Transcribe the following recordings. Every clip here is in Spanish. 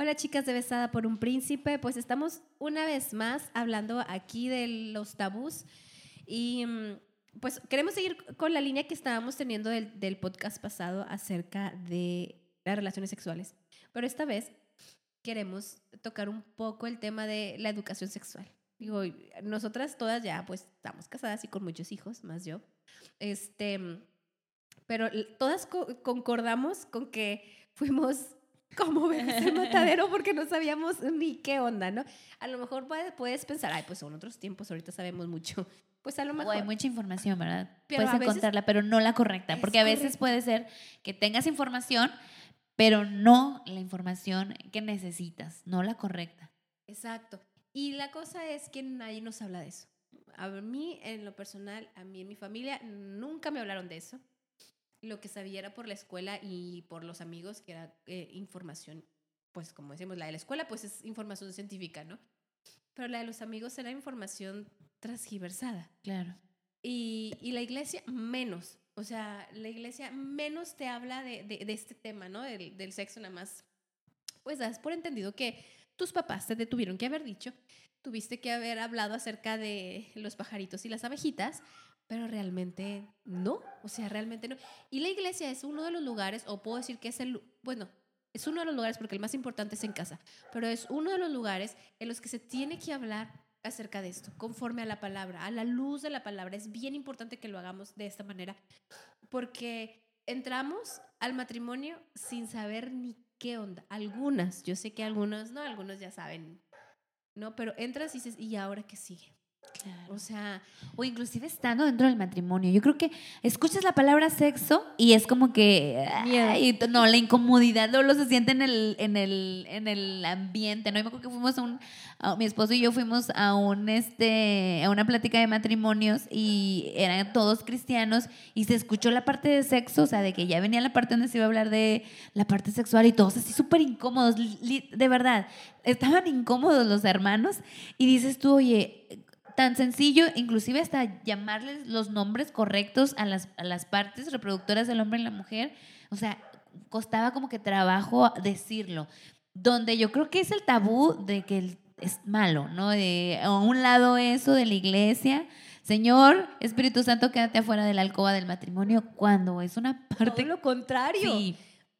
Hola chicas de Besada por un Príncipe, pues estamos una vez más hablando aquí de los tabús y mm, pues queremos seguir con la línea que estábamos teniendo del, del podcast pasado acerca de las relaciones sexuales, pero esta vez queremos tocar un poco el tema de la educación sexual. Digo, nosotras todas ya pues estamos casadas y con muchos hijos, más yo. Este, pero todas concordamos con que fuimos como bebés el matadero porque no sabíamos ni qué onda, ¿no? A lo mejor puedes, pensar, ay, pues son otros tiempos, ahorita sabemos mucho. Pues a lo mejor. O hay mucha información, ¿verdad? puedes encontrarla, pero no la correcta. Porque a veces puede ser que tengas información, pero no la información que necesitas, no la correcta. Exacto. Y la cosa es que nadie nos habla de eso. A mí, en lo personal, a mí en mi familia, nunca me hablaron de eso lo que sabía era por la escuela y por los amigos, que era eh, información, pues como decimos, la de la escuela, pues es información científica, ¿no? Pero la de los amigos era información transgiversada. Claro. Y, y la iglesia menos. O sea, la iglesia menos te habla de, de, este tema, ¿no? Del, del, sexo nada más. Pues das por entendido que tus papás te tuvieron que haber dicho, tuviste que haber hablado acerca de los pajaritos y las abejitas, pero realmente no, o sea, realmente no. Y la iglesia es uno de los lugares, o puedo decir que es el, bueno, es uno de los lugares porque el más importante es en casa, pero es uno de los lugares en los que se tiene que hablar acerca de esto, conforme a la palabra, a la luz de la palabra. Es bien importante que lo hagamos de esta manera, porque entramos al matrimonio sin saber ni qué onda. Algunas, yo sé que algunos no, algunos ya saben, ¿no? Pero entras y dices, ¿y ahora qué sigue? O sea, o inclusive estando dentro del matrimonio. Yo creo que escuchas la palabra sexo y es como que no, la incomodidad luego se siente en el, en el, en el ambiente, ¿no? Me acuerdo que fuimos a un, mi esposo y yo fuimos a un este, a una plática de matrimonios y eran todos cristianos y se escuchó la parte de sexo, o sea, de que ya venía la parte donde se iba a hablar de la parte sexual y todos así súper incómodos, de verdad, estaban incómodos los hermanos y dices tú, oye, tan sencillo, inclusive hasta llamarles los nombres correctos a las, a las partes reproductoras del hombre y la mujer. O sea, costaba como que trabajo decirlo. Donde yo creo que es el tabú de que es malo, ¿no? De a un lado eso de la iglesia. Señor, Espíritu Santo, quédate afuera de la alcoba del matrimonio cuando es una parte... Todo lo contrario. Sí.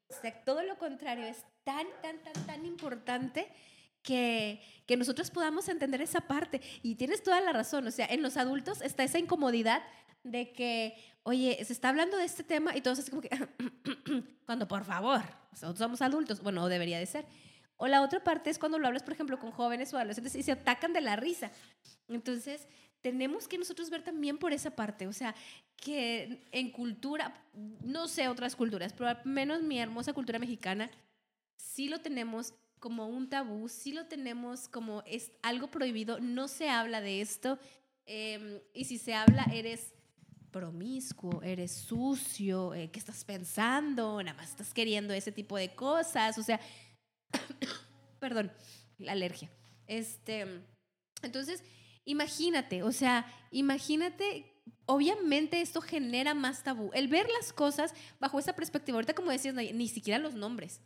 O sea, todo lo contrario. Es tan, tan, tan, tan importante que, que nosotros podamos entender esa parte. Y tienes toda la razón, o sea, en los adultos está esa incomodidad de que, oye, se está hablando de este tema y todos así como que, cuando por favor, nosotros somos adultos, bueno, debería de ser. O la otra parte es cuando lo hablas, por ejemplo, con jóvenes o adolescentes y se atacan de la risa. Entonces, tenemos que nosotros ver también por esa parte, o sea, que en cultura, no sé otras culturas, pero al menos mi hermosa cultura mexicana, sí lo tenemos como un tabú, sí lo tenemos como es algo prohibido, no se habla de esto em, y si se habla eres promiscuo, eres sucio, eh, ¿qué estás pensando? Nada más estás queriendo ese tipo de cosas, o sea, perdón, la alergia. Este, entonces, imagínate, o sea, imagínate obviamente esto genera más tabú. El ver las cosas bajo esa perspectiva, ahorita como decías, ni siquiera los nombres.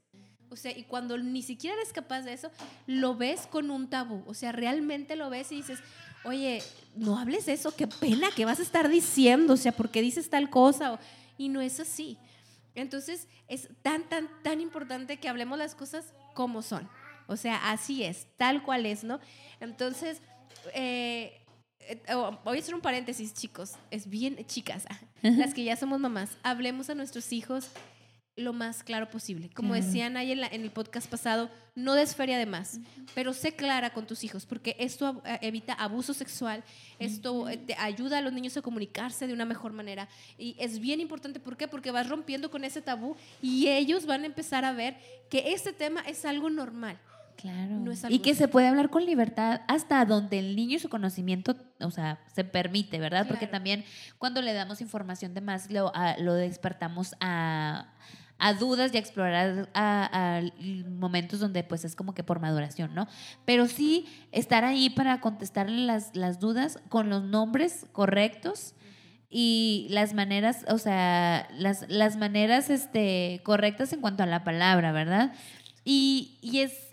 O sea, y cuando ni siquiera eres capaz de eso, lo ves con un tabú. O sea, realmente lo ves y dices, oye, no hables de eso, qué pena que vas a estar diciendo, o sea, ¿por qué dices tal cosa? y no es así. Entonces, es tan, tan, tan importante que hablemos las cosas como son. O sea, así es, tal cual es, ¿no? Entonces, eh, eh, oh, voy a hacer un paréntesis, chicos. Es bien, chicas, las que ya somos mamás, hablemos a nuestros hijos lo más claro posible. Como decían ahí en, el podcast pasado, no des feria de más, pero sé clara con tus hijos, porque esto eh, evita abuso sexual, esto eh, te ayuda a los niños a comunicarse de una mejor manera. Y es bien importante, ¿por qué? Porque vas rompiendo con ese tabú y ellos van a empezar a ver que este tema es algo normal. Claro. y que se puede hablar con libertad hasta donde el niño y su conocimiento, o sea, se permite, ¿verdad? Porque también cuando le damos información de más, lo, lo despertamos a a dudas y a explorar a, momentos donde pues es como que por maduración, ¿no? Pero sí estar ahí para contestarle las, las dudas con los nombres correctos y las maneras, o sea, las, las maneras este, correctas en cuanto a la palabra, ¿verdad? Y, y es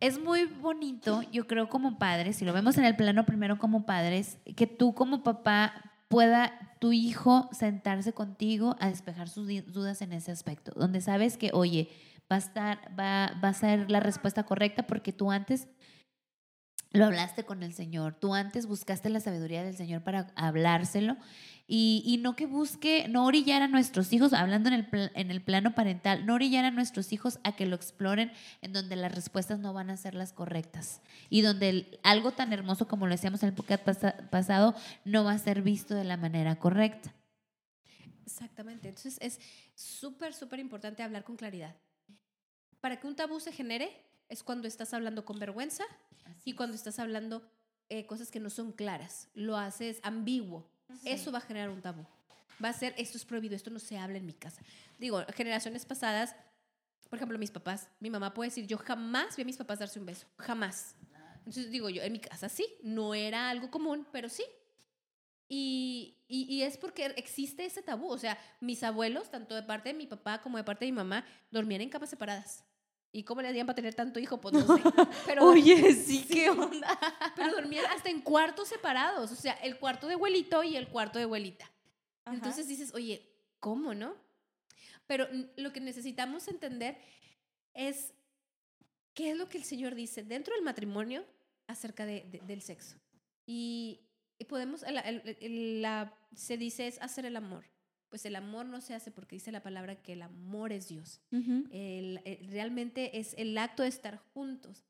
es muy bonito, yo creo como padres, si lo vemos en el plano primero como padres, que tú como papá pueda tu hijo sentarse contigo a despejar sus dudas en ese aspecto, donde sabes que, oye, va a estar, va, va a ser la respuesta correcta porque tú antes lo hablaste con el Señor, tú antes buscaste la sabiduría del Señor para hablárselo y, no que busque, no orillar a nuestros hijos, hablando en el, en el plano parental, no orillar a nuestros hijos a que lo exploren en donde las respuestas no van a ser las correctas y donde algo tan hermoso como lo decíamos en el podcast pasado no va a ser visto de la manera correcta. Exactamente, entonces es súper, súper importante hablar con claridad. Para que un tabú se genere es cuando estás hablando con vergüenza y cuando estás hablando eh, cosas que no son claras, lo haces ambiguo eso va a generar un tabú. Va a ser, esto es prohibido, esto no se habla en mi casa. Digo, generaciones pasadas, por ejemplo, mis papás, mi mamá puede decir, yo jamás vi a mis papás darse un beso, jamás. Entonces digo yo, en mi casa sí, no era algo común, pero sí. Y, y, es porque existe ese tabú. O sea, mis abuelos, tanto de parte de mi papá como de parte de mi mamá, dormían en camas separadas. ¿Y cómo le hacían para tener tanto hijo? Pues no sé. Pero, Oye, sí, qué onda. Pero dormían hasta en cuartos separados. O sea, el cuarto de abuelito y el cuarto de abuelita. Entonces dices, oye, ¿cómo no? Pero lo que necesitamos entender es qué es lo que el Señor dice dentro del matrimonio acerca de, del sexo. Y, podemos, la, se dice es hacer el amor pues el amor no se hace porque dice la palabra que el amor es Dios. Eh, realmente es el acto de estar juntos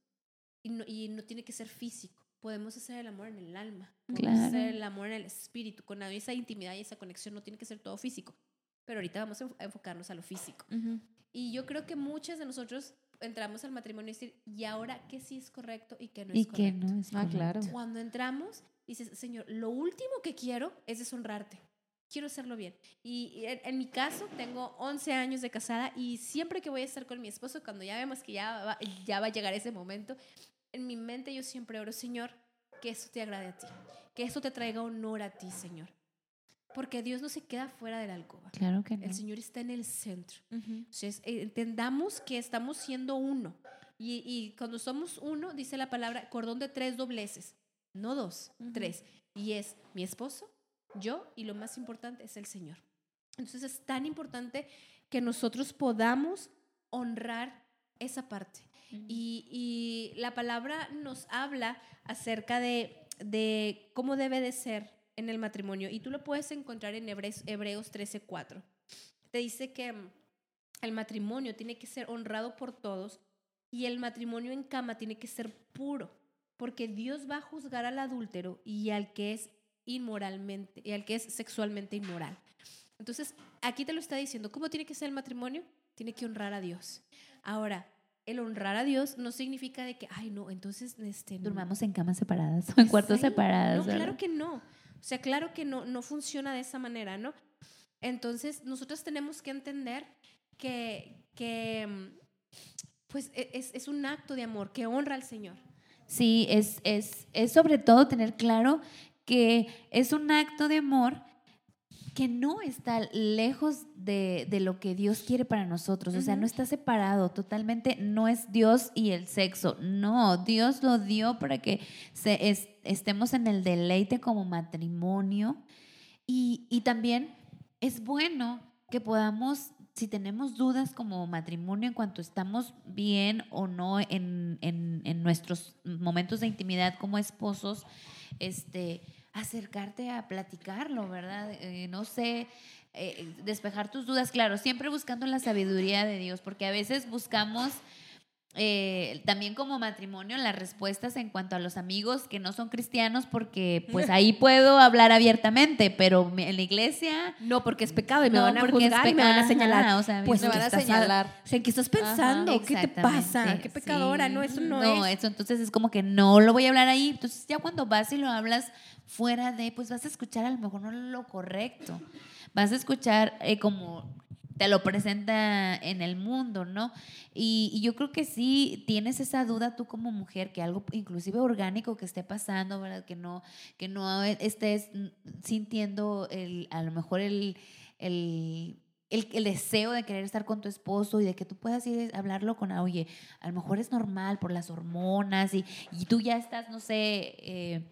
y no, y no, tiene que ser físico. Podemos hacer el amor en el alma, podemos hacer el amor en el espíritu, con esa intimidad y esa conexión no tiene que ser todo físico. Pero ahorita vamos a enfocarnos a lo físico. Y yo creo que muchas de nosotros entramos al matrimonio y decir, ¿y ahora qué sí es correcto y qué no es correcto? Y qué no es ah, claro. Cuando entramos, dices, Señor, lo último que quiero es deshonrarte quiero hacerlo bien. Y en, mi caso, tengo 11 años de casada y siempre que voy a estar con mi esposo, cuando ya vemos que ya va, ya va a llegar ese momento, en mi mente yo siempre oro, Señor, que eso te agrade a ti, que eso te traiga honor a ti, Señor. Porque Dios no se queda fuera de la alcoba. Claro que no. El Señor está en el centro. Entonces, eh, entendamos que estamos siendo uno. Y, y, cuando somos uno, dice la palabra, cordón de tres dobleces. No dos, tres. Y es mi esposo, yo y lo más importante es el Señor. Entonces es tan importante que nosotros podamos honrar esa parte. y, y, la palabra nos habla acerca de, de, cómo debe de ser en el matrimonio. Y tú lo puedes encontrar en Hebreos, Hebreos 13:4. Te dice que el matrimonio tiene que ser honrado por todos y el matrimonio en cama tiene que ser puro, porque Dios va a juzgar al adúltero y al que es inmoralmente y al que es sexualmente inmoral. Entonces, aquí te lo está diciendo, ¿cómo tiene que ser el matrimonio? Tiene que honrar a Dios. Ahora, el honrar a Dios no significa de que, ay, no, entonces... Este, Durmamos en camas separadas o en cuartos separados. No, claro que no. O sea, claro que no, no funciona de esa manera, ¿no? Entonces, nosotros tenemos que entender que, que pues, e, es, es un acto de amor que honra al Señor. Sí, es, es, es sobre todo tener claro que es un acto de amor que no está lejos de, lo que Dios quiere para nosotros, o sea, no está separado totalmente, no es Dios y el sexo, no, Dios lo dio para que se, estemos en el deleite como matrimonio. Y, también es bueno que podamos, si tenemos dudas como matrimonio en cuanto estamos bien o no en, en nuestros momentos de intimidad como esposos, este acercarte a platicarlo, ¿verdad? Eh, no sé, eh, despejar tus dudas, claro, siempre buscando la sabiduría de Dios, porque a veces buscamos eh, también como matrimonio las respuestas en cuanto a los amigos que no son cristianos, porque pues ahí puedo hablar abiertamente, pero en la iglesia... No, porque es pecado y me van a juzgar y me van a señalar. pues me van a señalar. o sea, ¿qué estás pensando? ¿Qué te pasa? ¿Qué pecadora? No, eso no, no eso entonces es como que no lo voy a hablar ahí. Entonces ya cuando vas y lo hablas fuera de, pues vas a escuchar a lo mejor no lo correcto. Vas a escuchar eh, como te lo presenta en el mundo, ¿no? Y, yo creo que sí tienes esa duda tú como mujer, que algo inclusive orgánico que esté pasando, ¿verdad? Que no, que no estés sintiendo el, a lo mejor el, el el, el, deseo de querer estar con tu esposo y de que tú puedas ir a hablarlo con, oye, a lo mejor es normal por las hormonas y, y tú ya estás, no sé, eh,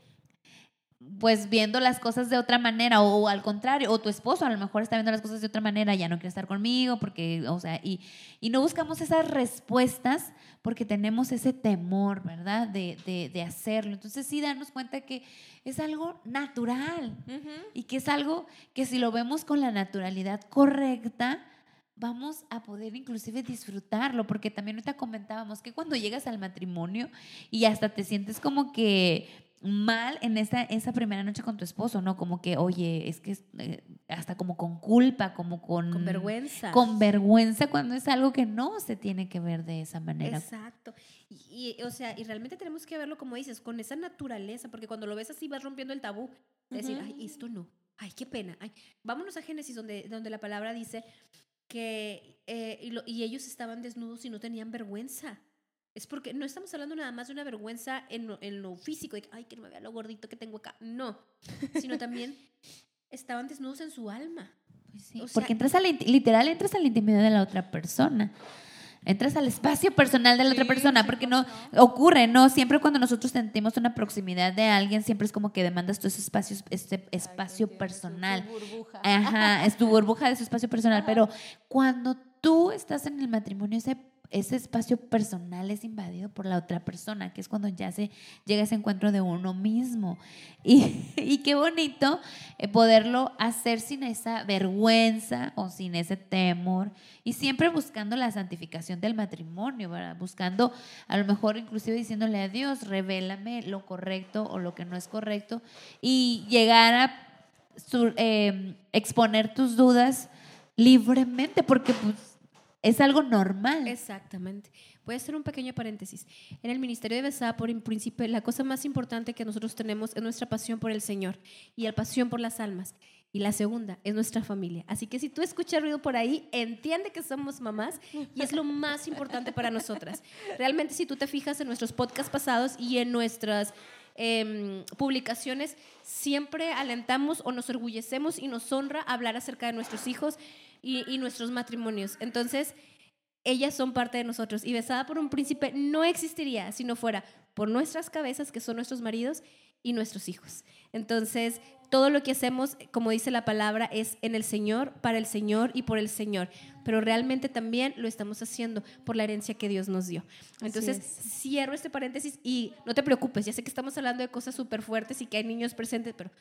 pues viendo las cosas de otra manera o, al contrario, o tu esposo a lo mejor está viendo las cosas de otra manera, ya no quiere estar conmigo porque, o sea, y, y no buscamos esas respuestas porque tenemos ese temor, ¿verdad? De, de, de hacerlo. Entonces sí darnos cuenta que es algo natural y que es algo que si lo vemos con la naturalidad correcta, vamos a poder inclusive disfrutarlo, porque también ahorita comentábamos que cuando llegas al matrimonio y hasta te sientes como que mal en esa, esa primera noche con tu esposo, ¿no? Como que, oye, es que eh, hasta como con culpa, como con... Con vergüenza. Con vergüenza cuando es algo que no se tiene que ver de esa manera. Exacto. Y, o sea, y realmente tenemos que verlo, como dices, con esa naturaleza, porque cuando lo ves así vas rompiendo el tabú. decir, ay, esto no. Ay, qué pena. Ay. Vámonos a Génesis, donde, donde la palabra dice que eh, y, y ellos estaban desnudos y no tenían vergüenza es porque no estamos hablando nada más de una vergüenza en lo, en lo físico, de que, ay, que no me vea lo gordito que tengo acá. No, sino también estaban desnudos en su alma. Pues sí, porque entras a literal, entras a la intimidad de la otra persona. Entras al espacio personal de la otra persona, porque no ocurre, ¿no? Siempre cuando nosotros sentimos una proximidad de alguien, siempre es como que demandas tu espacio, este espacio personal. Es tu burbuja. Ajá, es tu burbuja de su espacio personal. Pero cuando tú estás en el matrimonio, ese ese espacio personal es invadido por la otra persona, que es cuando ya se llega ese encuentro de uno mismo. Y, qué bonito eh, poderlo hacer sin esa vergüenza o sin ese temor y siempre buscando la santificación del matrimonio, ¿verdad? Buscando a lo mejor inclusive diciéndole a Dios, revélame lo correcto o lo que no es correcto y llegar a eh, exponer tus dudas libremente, porque pues es algo normal. Exactamente. Voy a hacer un pequeño paréntesis. En el ministerio de Besá, por principio, la cosa más importante que nosotros tenemos es nuestra pasión por el Señor y la pasión por las almas. Y la segunda es nuestra familia. Así que si tú escuchas ruido por ahí, entiende que somos mamás y es lo más importante para nosotras. Realmente, si tú te fijas en nuestros podcasts pasados y en nuestras em, publicaciones, siempre alentamos o nos orgullecemos y nos honra hablar acerca de nuestros hijos y, nuestros matrimonios. Entonces, ellas son parte de nosotros. Y besada por un príncipe no existiría si no fuera por nuestras cabezas, que son nuestros maridos, y nuestros hijos. Entonces, todo lo que hacemos, como dice la palabra, es en el Señor, para el Señor y por el Señor. Pero realmente también lo estamos haciendo por la herencia que Dios nos dio. Entonces, cierro este paréntesis y no te preocupes, ya sé que estamos hablando de cosas súper fuertes y que hay niños presentes, pero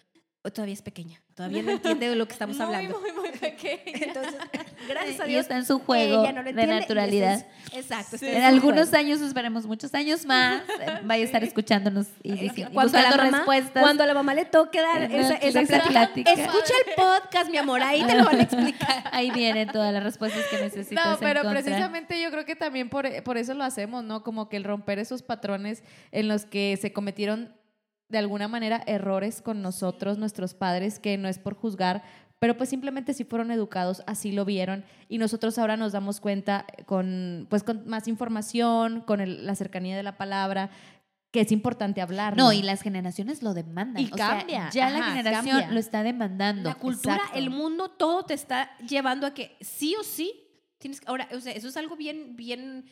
todavía es pequeña, todavía no entiende de lo que estamos hablando. Muy, muy pequeña. Entonces, gracias a Dios. está en su juego de naturalidad. exacto. en algunos años, esperemos muchos años más, eh, vaya a estar escuchando y diciendo, cuando buscando respuestas. Cuando a la mamá le toque dar esa, esa, plática. Escucha el podcast, mi amor, ahí te lo van a explicar. Ahí vienen todas las respuestas que necesitas No, pero precisamente yo creo que también por, por eso lo hacemos, ¿no? Como que el romper esos patrones en los que se cometieron de alguna manera errores con nosotros, nuestros padres, que no es por juzgar, pero pues simplemente si fueron educados, así lo vieron y nosotros ahora nos damos cuenta con pues con más información, con la cercanía de la palabra, que es importante hablar. No, y las generaciones lo demandan. Y cambia. ya la generación lo está demandando. La cultura, el mundo, todo te está llevando a que sí o sí tienes ahora, o sea, eso es algo bien, bien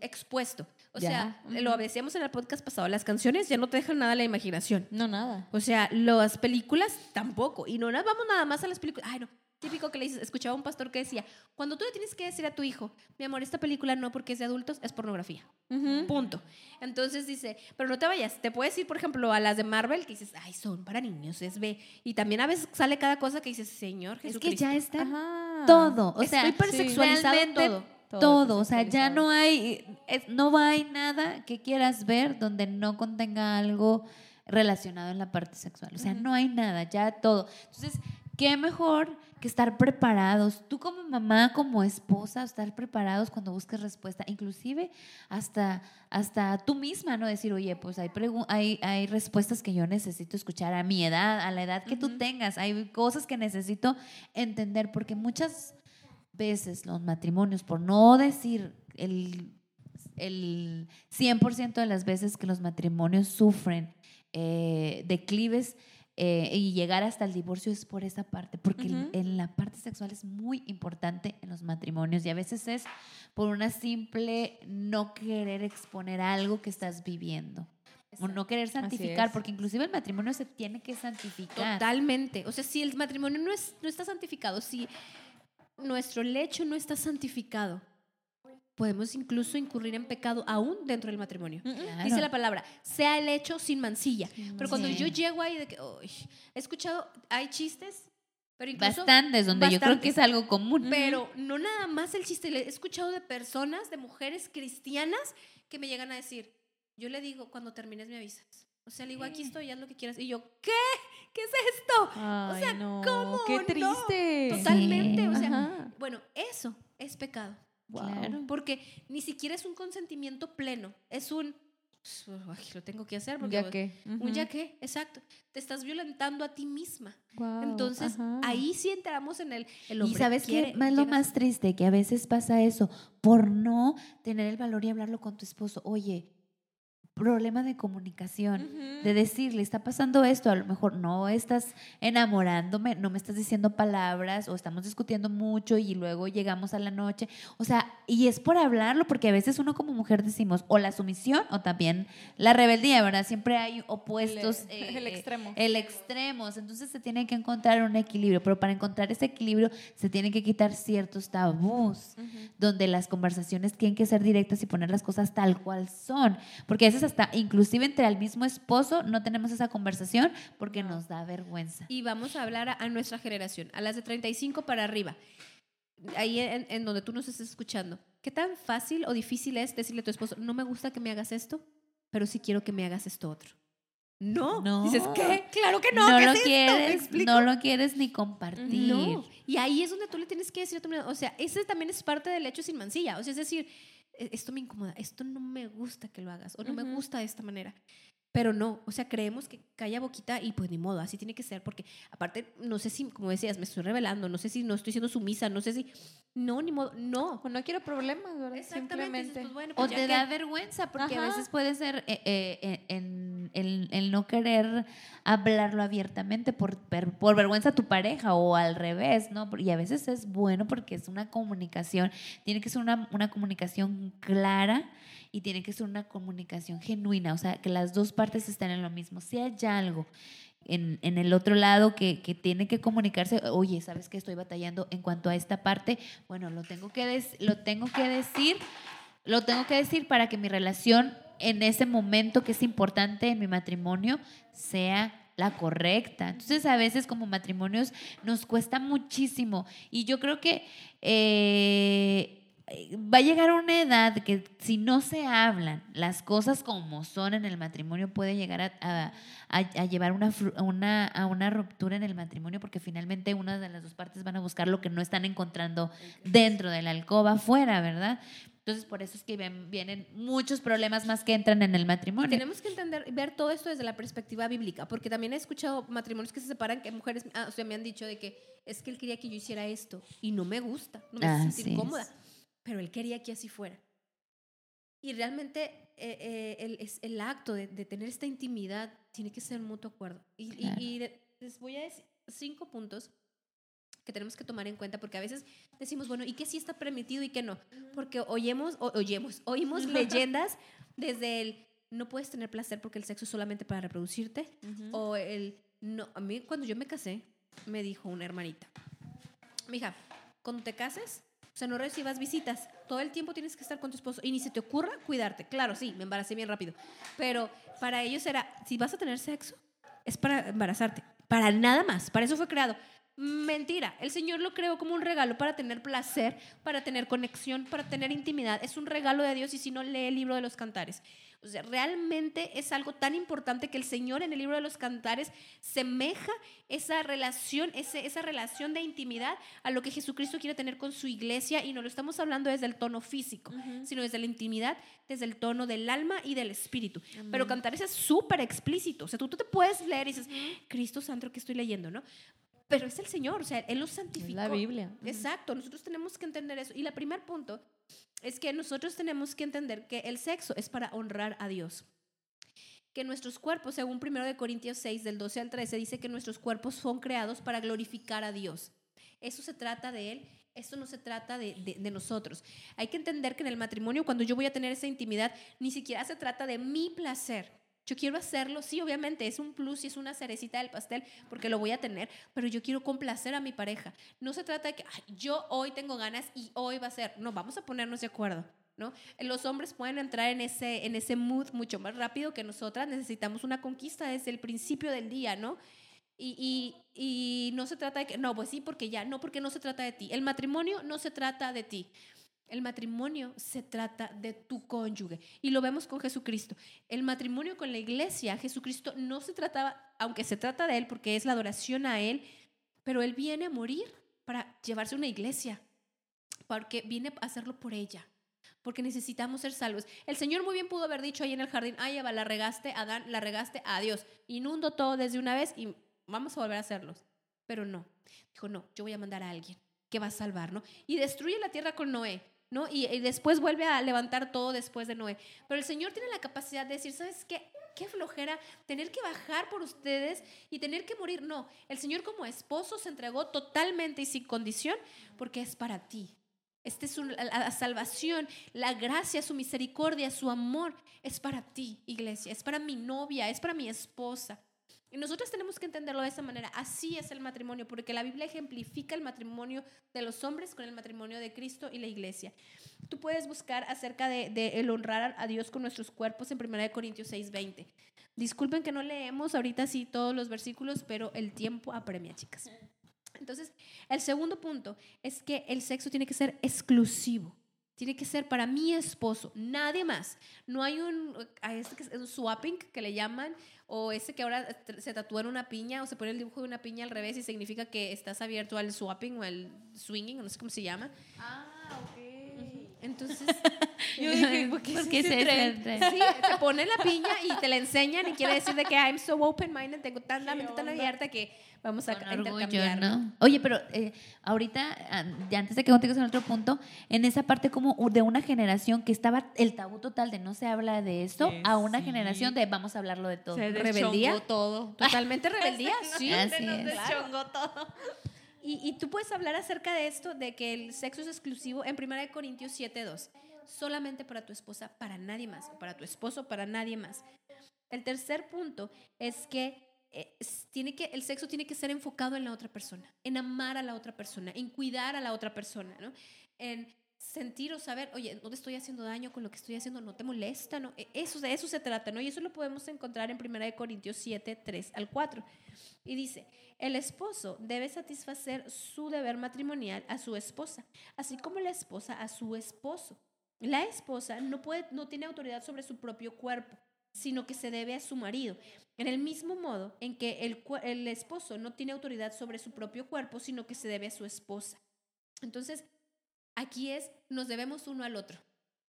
expuesto. O sea, lo decíamos en el podcast pasado, las canciones ya no te dejan nada a la imaginación. No, nada. O sea, las películas tampoco. Y no vamos nada más a las películas. Ay, no. Típico que le dices, escuchaba un pastor que decía, cuando tú le tienes que decir a tu hijo, mi amor, esta película no porque es de adultos, es pornografía. Punto. Entonces dice, pero no te vayas, te puedes ir, por ejemplo, a las de Marvel que dices, ay, son para niños, es B. Y también a veces sale cada cosa que dices, Señor Jesucristo. Es que ya está todo. O sea, hipersexualizado todo todo, o sea, ya no hay, no hay nada que quieras ver donde no contenga algo relacionado en la parte sexual, o sea, no hay nada, ya todo. Entonces, qué mejor que estar preparados, tú como mamá, como esposa, estar preparados cuando busques respuesta, inclusive hasta, hasta tú misma, ¿no? Decir, oye, pues hay, hay, hay respuestas que yo necesito escuchar a mi edad, a la edad que tú tengas, hay cosas que necesito entender, porque muchas veces los matrimonios, por no decir el, el 100% de las veces que los matrimonios sufren eh, declives, eh, y llegar hasta el divorcio es por esa parte, porque en la parte sexual es muy importante en los matrimonios y a veces es por una simple no querer exponer algo que estás viviendo. O no querer santificar, porque inclusive el matrimonio se tiene que santificar. Totalmente. O sea, si el matrimonio no, es, no está santificado, si nuestro lecho no está santificado, podemos incluso incurrir en pecado aún dentro del matrimonio. Dice la palabra, sea el hecho sin mancilla. pero cuando yo llego ahí de que, he escuchado, hay chistes, pero incluso... Bastantes, donde yo creo que es algo común. Pero no nada más el chiste, he escuchado de personas, de mujeres cristianas, que me llegan a decir, yo le digo, cuando termines me avisas. O sea, le digo, aquí estoy, haz lo que quieras. Y yo, ¿qué? ¿Qué es esto? o sea, ¿cómo? ¡Qué triste! Totalmente. O sea, bueno, eso es pecado. Claro. Porque ni siquiera es un consentimiento pleno, es un lo tengo que hacer porque ya qué. un ya qué, exacto. Te estás violentando a ti misma. Entonces, ahí sí entramos en el, el Y sabes qué es lo más triste que a veces pasa eso por no tener el valor y hablarlo con tu esposo. Oye, problema de comunicación, de decirle, está pasando esto, a lo mejor no estás enamorándome, no me estás diciendo palabras o estamos discutiendo mucho y luego llegamos a la noche. O sea, y es por hablarlo, porque a veces uno como mujer decimos o la sumisión o también la rebeldía, ¿verdad? Siempre hay opuestos. El, el extremo. El extremos. Entonces se tiene que encontrar un equilibrio, pero para encontrar ese equilibrio se tienen que quitar ciertos tabús, donde las conversaciones tienen que ser directas y poner las cosas tal cual son, porque a veces hasta inclusive entre el mismo esposo no tenemos esa conversación porque nos da vergüenza. Y vamos a hablar a, nuestra generación, a las de 35 para arriba, ahí en, donde tú nos estás escuchando. ¿Qué tan fácil o difícil es decirle a tu esposo, no me gusta que me hagas esto, pero sí quiero que me hagas esto otro? No. no. Dices, ¿qué? Claro que no. No lo quieres, no lo quieres ni compartir. Y ahí es donde tú le tienes que decir a tu o sea, ese también es parte del hecho sin mancilla. O sea, es decir, esto me incomoda, esto no me gusta que lo hagas o no me gusta de esta manera. Pero no, o sea, creemos que calla boquita y pues ni modo, así tiene que ser, porque aparte, no sé si, como decías, me estoy revelando, no sé si no estoy siendo sumisa, no sé si, no, ni modo, no. No quiero problemas, ¿verdad? Simplemente. Pues, bueno, pues, o te da vergüenza, porque a veces puede ser eh, eh, el, no querer hablarlo abiertamente por, por vergüenza a tu pareja o al revés, ¿no? Y a veces es bueno porque es una comunicación, tiene que ser una, una comunicación clara y tiene que ser una comunicación genuina, o sea, que las dos partes estén en lo mismo. Si hay algo en, en el otro lado que, que, tiene que comunicarse, oye, ¿sabes que estoy batallando en cuanto a esta parte? Bueno, lo tengo que, lo tengo que decir, lo tengo que decir para que mi relación en ese momento que es importante en mi matrimonio sea la correcta. Entonces a veces como matrimonios nos cuesta muchísimo y yo creo que eh, va a llegar una edad que si no se hablan las cosas como son en el matrimonio, puede llegar a, llevar una, una, a una ruptura en el matrimonio porque finalmente una de las dos partes van a buscar lo que no están encontrando dentro de la alcoba afuera, ¿verdad? Entonces, por eso es que vienen muchos problemas más que entran en el matrimonio. Tenemos que entender, ver todo esto desde la perspectiva bíblica, porque también he escuchado matrimonios que se separan, que mujeres, ah, o sea, me han dicho de que es que él quería que yo hiciera esto y no me gusta, no me siento incómoda pero él quería que así fuera. Y realmente eh, eh, el, es, el, acto de, tener esta intimidad tiene que ser mutuo acuerdo. Y, y, les voy a decir cinco puntos que tenemos que tomar en cuenta, porque a veces decimos, bueno, ¿y qué sí está permitido y qué no? Porque oyemos, oyemos, oímos leyendas desde el no puedes tener placer porque el sexo es solamente para reproducirte, o el no. A mí, cuando yo me casé, me dijo una hermanita, mija, cuando te cases, o sea, no recibas visitas. Todo el tiempo tienes que estar con tu esposo y ni se te ocurra cuidarte. Claro, sí, me embaracé bien rápido. Pero para ellos era, si vas a tener sexo, es para embarazarte. Para nada más. Para eso fue creado. Mentira, el Señor lo creó como un regalo para tener placer, para tener conexión, para tener intimidad. Es un regalo de Dios y si no, lee el libro de los cantares. O sea, realmente es algo tan importante que el Señor en el libro de los cantares semeja esa relación, ese, esa relación de intimidad a lo que Jesucristo quiere tener con su iglesia y no lo estamos hablando desde el tono físico, sino desde la intimidad, desde el tono del alma y del espíritu. Pero cantares es súper explícito. O sea, tú, tú te puedes leer y dices, Cristo Santo, ¿qué estoy leyendo? ¿no? Pero es el Señor, o sea, Él lo santificó. la Biblia. Exacto, nosotros tenemos que entender eso. Y el primer punto es que nosotros tenemos que entender que el sexo es para honrar a Dios. que nuestros cuerpos, según 1 Corintios 6, del 12 al 13, dice que nuestros cuerpos son creados para glorificar a Dios. Eso se trata de Él, eso no se trata de, de, nosotros. Hay que entender que en el matrimonio, cuando yo voy a tener esa intimidad, ni siquiera se trata de mi placer. Yo quiero hacerlo, sí, obviamente, es un plus y es una cerecita del pastel porque lo voy a tener, pero yo quiero complacer a mi pareja. No se trata de que yo hoy tengo ganas y hoy va a ser. No, vamos a ponernos de acuerdo. ¿No? Los hombres pueden entrar en ese, en ese mood mucho más rápido que nosotras. Necesitamos una conquista desde el principio del día, ¿no? Y, y, no se trata de que, no, pues sí, porque ya, no, porque no se trata de ti. El matrimonio no se trata de ti. El matrimonio se trata de tu cónyuge. Y lo vemos con Jesucristo. El matrimonio con la iglesia, Jesucristo no se trataba, aunque se trata de Él porque es la adoración a Él, pero Él viene a morir para llevarse una iglesia, porque viene a hacerlo por ella porque necesitamos ser salvos. El Señor muy bien pudo haber dicho ahí en el jardín, ay Eva, la regaste, Adán, la regaste, adiós. Inundo todo desde una vez y vamos a volver a hacerlos. Pero no, dijo, no, yo voy a mandar a alguien que va a salvar, ¿no? Y destruye la tierra con Noé, y, después vuelve a levantar todo después de Noé. Pero el Señor tiene la capacidad de decir, ¿sabes qué? Qué flojera tener que bajar por ustedes y tener que morir. No, el Señor como esposo se entregó totalmente y sin condición porque es para ti, esta es la salvación, la gracia, su misericordia, su amor es para ti, iglesia, es para mi novia, es para mi esposa. Y nosotros tenemos que entenderlo de esa manera. Así es el matrimonio, porque la Biblia ejemplifica el matrimonio de los hombres con el matrimonio de Cristo y la iglesia. Tú puedes buscar acerca de, el honrar a Dios con nuestros cuerpos en 1 Corintios 6:20. Disculpen que no leemos ahorita sí todos los versículos, pero el tiempo apremia, chicas. Entonces, el segundo punto es que el sexo tiene que ser exclusivo. Tiene que ser para mi esposo, nadie más. No hay un, este un swapping que le llaman, o ese que ahora se tatúa en una piña o se pone el dibujo de una piña al revés y significa que estás abierto al swapping o al swinging, no sé cómo se llama. Ah, ok. Entonces, yo dije, ¿por qué, se, Sí, se pone la piña y te la enseñan y quiere decir de que I'm so open-minded, tengo tan la mente tan abierta que vamos a, a intercambiar. ¿no? Oye, pero eh, ahorita, antes de que contigo en otro punto, en esa parte como de una generación que estaba el tabú total de no se habla de esto, a una generación de vamos a hablarlo de todo. Se rebeldía. todo. Totalmente rebeldía, sí. Así nos deschongó todo. Y, y, tú puedes hablar acerca de esto, de que el sexo es exclusivo en 1 Corintios 7.2. Solamente para tu esposa, para nadie más. Para tu esposo, para nadie más. El tercer punto es que eh, tiene que, el sexo tiene que ser enfocado en la otra persona, en amar a la otra persona, en cuidar a la otra persona, ¿no? En sentir o saber, oye, no te estoy haciendo daño con lo que estoy haciendo, no te molesta, ¿no? E, eso, de eso se trata, ¿no? Y eso lo podemos encontrar en 1 Corintios 7, 3 al 4. Y dice, el esposo debe satisfacer su deber matrimonial a su esposa, así como la esposa a su esposo. La esposa no, puede, no tiene autoridad sobre su propio cuerpo, sino que se debe a su marido. En el mismo modo en que el, el esposo no tiene autoridad sobre su propio cuerpo, sino que se debe a su esposa. Entonces, aquí es, nos debemos uno al otro.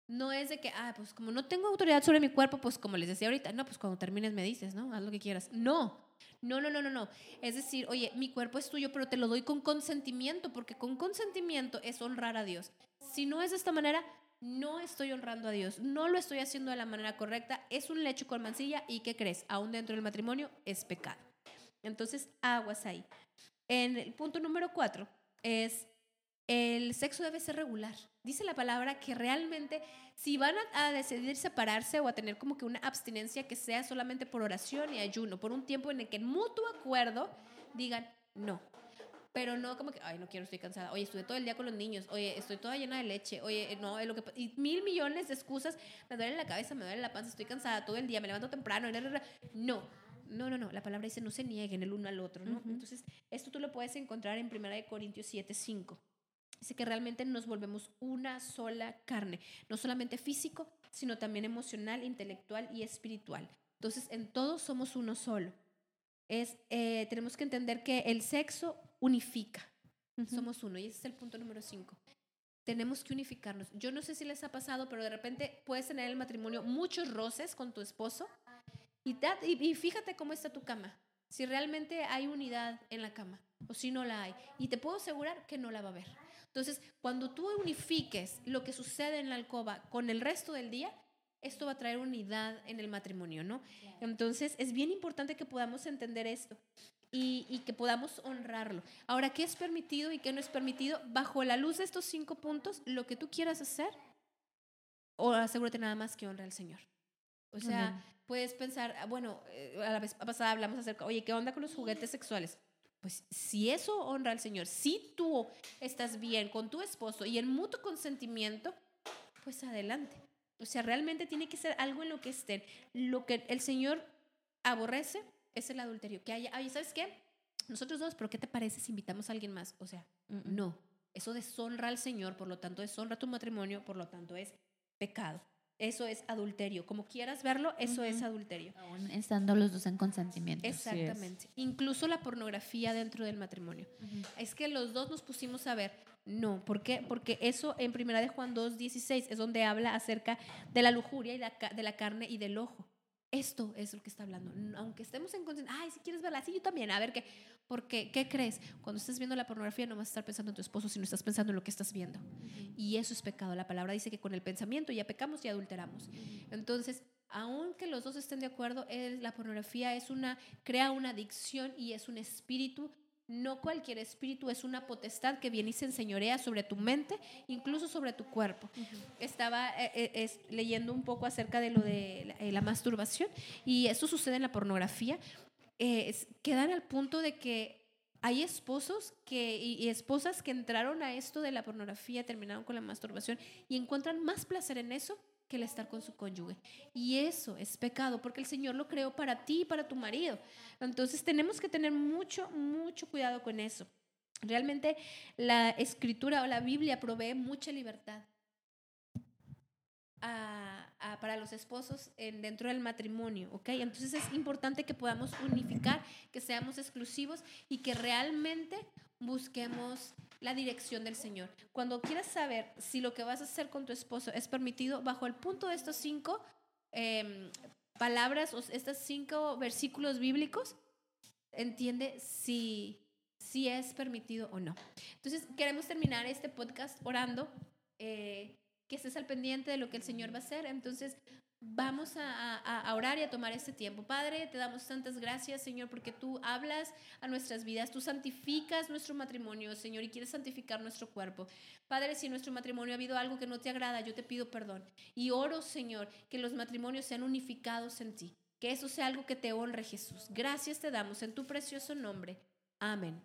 No es de que, ah, pues como no tengo autoridad sobre mi cuerpo, pues como les decía ahorita, no, pues cuando termines me dices, ¿no? Haz lo que quieras. No, no, no, no, no, no. Es decir, oye, mi cuerpo es tuyo, pero te lo doy con consentimiento, porque con consentimiento es honrar a Dios. Si no es de esta manera, no estoy honrando a Dios, no lo estoy haciendo de la manera correcta, es un lecho con mancilla y ¿qué crees? Aún dentro del matrimonio es pecado. Entonces, aguas ahí. En el punto número cuatro es el sexo debe ser regular. Dice la palabra que realmente si van a, decidir separarse o a tener como que una abstinencia que sea solamente por oración y ayuno, por un tiempo en el que en mutuo acuerdo digan no, pero no como que, ay, no quiero, estoy cansada. Oye, estuve todo el día con los niños. Oye, estoy toda llena de leche. Oye, no, es lo que y mil millones de excusas. Me duele la cabeza, me duele la panza, estoy cansada todo el día, me levanto temprano. No, no, no, no. La palabra dice no se nieguen el uno al otro, ¿no? Entonces, esto tú lo puedes encontrar en 1 Corintios 7, 5. Dice que realmente nos volvemos una sola carne, no solamente físico, sino también emocional, intelectual y espiritual. Entonces, en todos somos uno solo. Es, eh, tenemos que entender que el sexo unifica. Somos uno. Y ese es el punto número cinco. Tenemos que unificarnos. Yo no sé si les ha pasado, pero de repente puedes tener en el matrimonio muchos roces con tu esposo y, y, fíjate cómo está tu cama. Si realmente hay unidad en la cama o si no la hay. Y te puedo asegurar que no la va a haber. Entonces, cuando tú unifiques lo que sucede en la alcoba con el resto del día, esto va a traer unidad en el matrimonio, ¿no? Entonces, es bien importante que podamos entender esto. Y, que podamos honrarlo. Ahora, ¿qué es permitido y qué no es permitido? Bajo la luz de estos cinco puntos, lo que tú quieras hacer, o asegúrate nada más que honra al Señor. O sea, puedes pensar, ah, bueno, eh, a la vez pasada hablamos acerca, oye, ¿qué onda con los juguetes sexuales? Pues si eso honra al Señor, si tú estás bien con tu esposo y en mutuo consentimiento, pues adelante. O sea, realmente tiene que ser algo en lo que estén. Lo que el Señor aborrece es el adulterio. Que haya, oye, ¿sabes qué? Nosotros dos, pero ¿qué te parece si invitamos a alguien más? O sea, no. Eso deshonra al Señor, por lo tanto deshonra tu matrimonio, por lo tanto es pecado. Eso es adulterio. Como quieras verlo, eso es adulterio. Aún estando los dos en consentimiento. Exactamente. Incluso la pornografía dentro del matrimonio. Es que los dos nos pusimos a ver. No, ¿por qué? Porque eso en primera de Juan 2, 16 es donde habla acerca de la lujuria y de la carne y del ojo. Esto es lo que está hablando. Aunque estemos en consentimiento, ay, si quieres verla, sí, yo también, a ver qué. Porque, ¿qué crees? Cuando estés viendo la pornografía no vas a estar pensando en tu esposo, sino estás pensando en lo que estás viendo. Y eso es pecado. La palabra dice que con el pensamiento ya pecamos y adulteramos. Entonces, aunque los dos estén de acuerdo, es, la pornografía es una, crea una adicción y es un espíritu no cualquier espíritu es una potestad que viene y se enseñorea sobre tu mente, incluso sobre tu cuerpo. Estaba eh, eh, leyendo un poco acerca de lo de la, masturbación y esto sucede en la pornografía. Eh, quedan al punto de que hay esposos que, y, esposas que entraron a esto de la pornografía, terminaron con la masturbación y encuentran más placer en eso que el estar con su cónyuge. Y eso es pecado, porque el Señor lo creó para ti y para tu marido. Entonces tenemos que tener mucho, mucho cuidado con eso. Realmente la escritura o la Biblia provee mucha libertad para los esposos en, dentro del matrimonio, ¿ok? Entonces es importante que podamos unificar, que seamos exclusivos y que realmente busquemos la dirección del Señor. Cuando quieras saber si lo que vas a hacer con tu esposo es permitido, bajo el punto de estos cinco em, palabras o estos cinco versículos bíblicos, entiende si, si es permitido o no. Entonces, queremos terminar este podcast orando. Eh, que estés al pendiente de lo que el Señor va a hacer. Entonces, Vamos a, orar y a tomar este tiempo. Padre, te damos tantas gracias, Señor, porque tú hablas a nuestras vidas, tú santificas nuestro matrimonio, Señor, y quieres santificar nuestro cuerpo. Padre, si en nuestro matrimonio ha habido algo que no te agrada, yo te pido perdón. Y oro, Señor, que los matrimonios sean unificados en ti, que eso sea algo que te honre, Jesús. Gracias te damos en tu precioso nombre. Amén.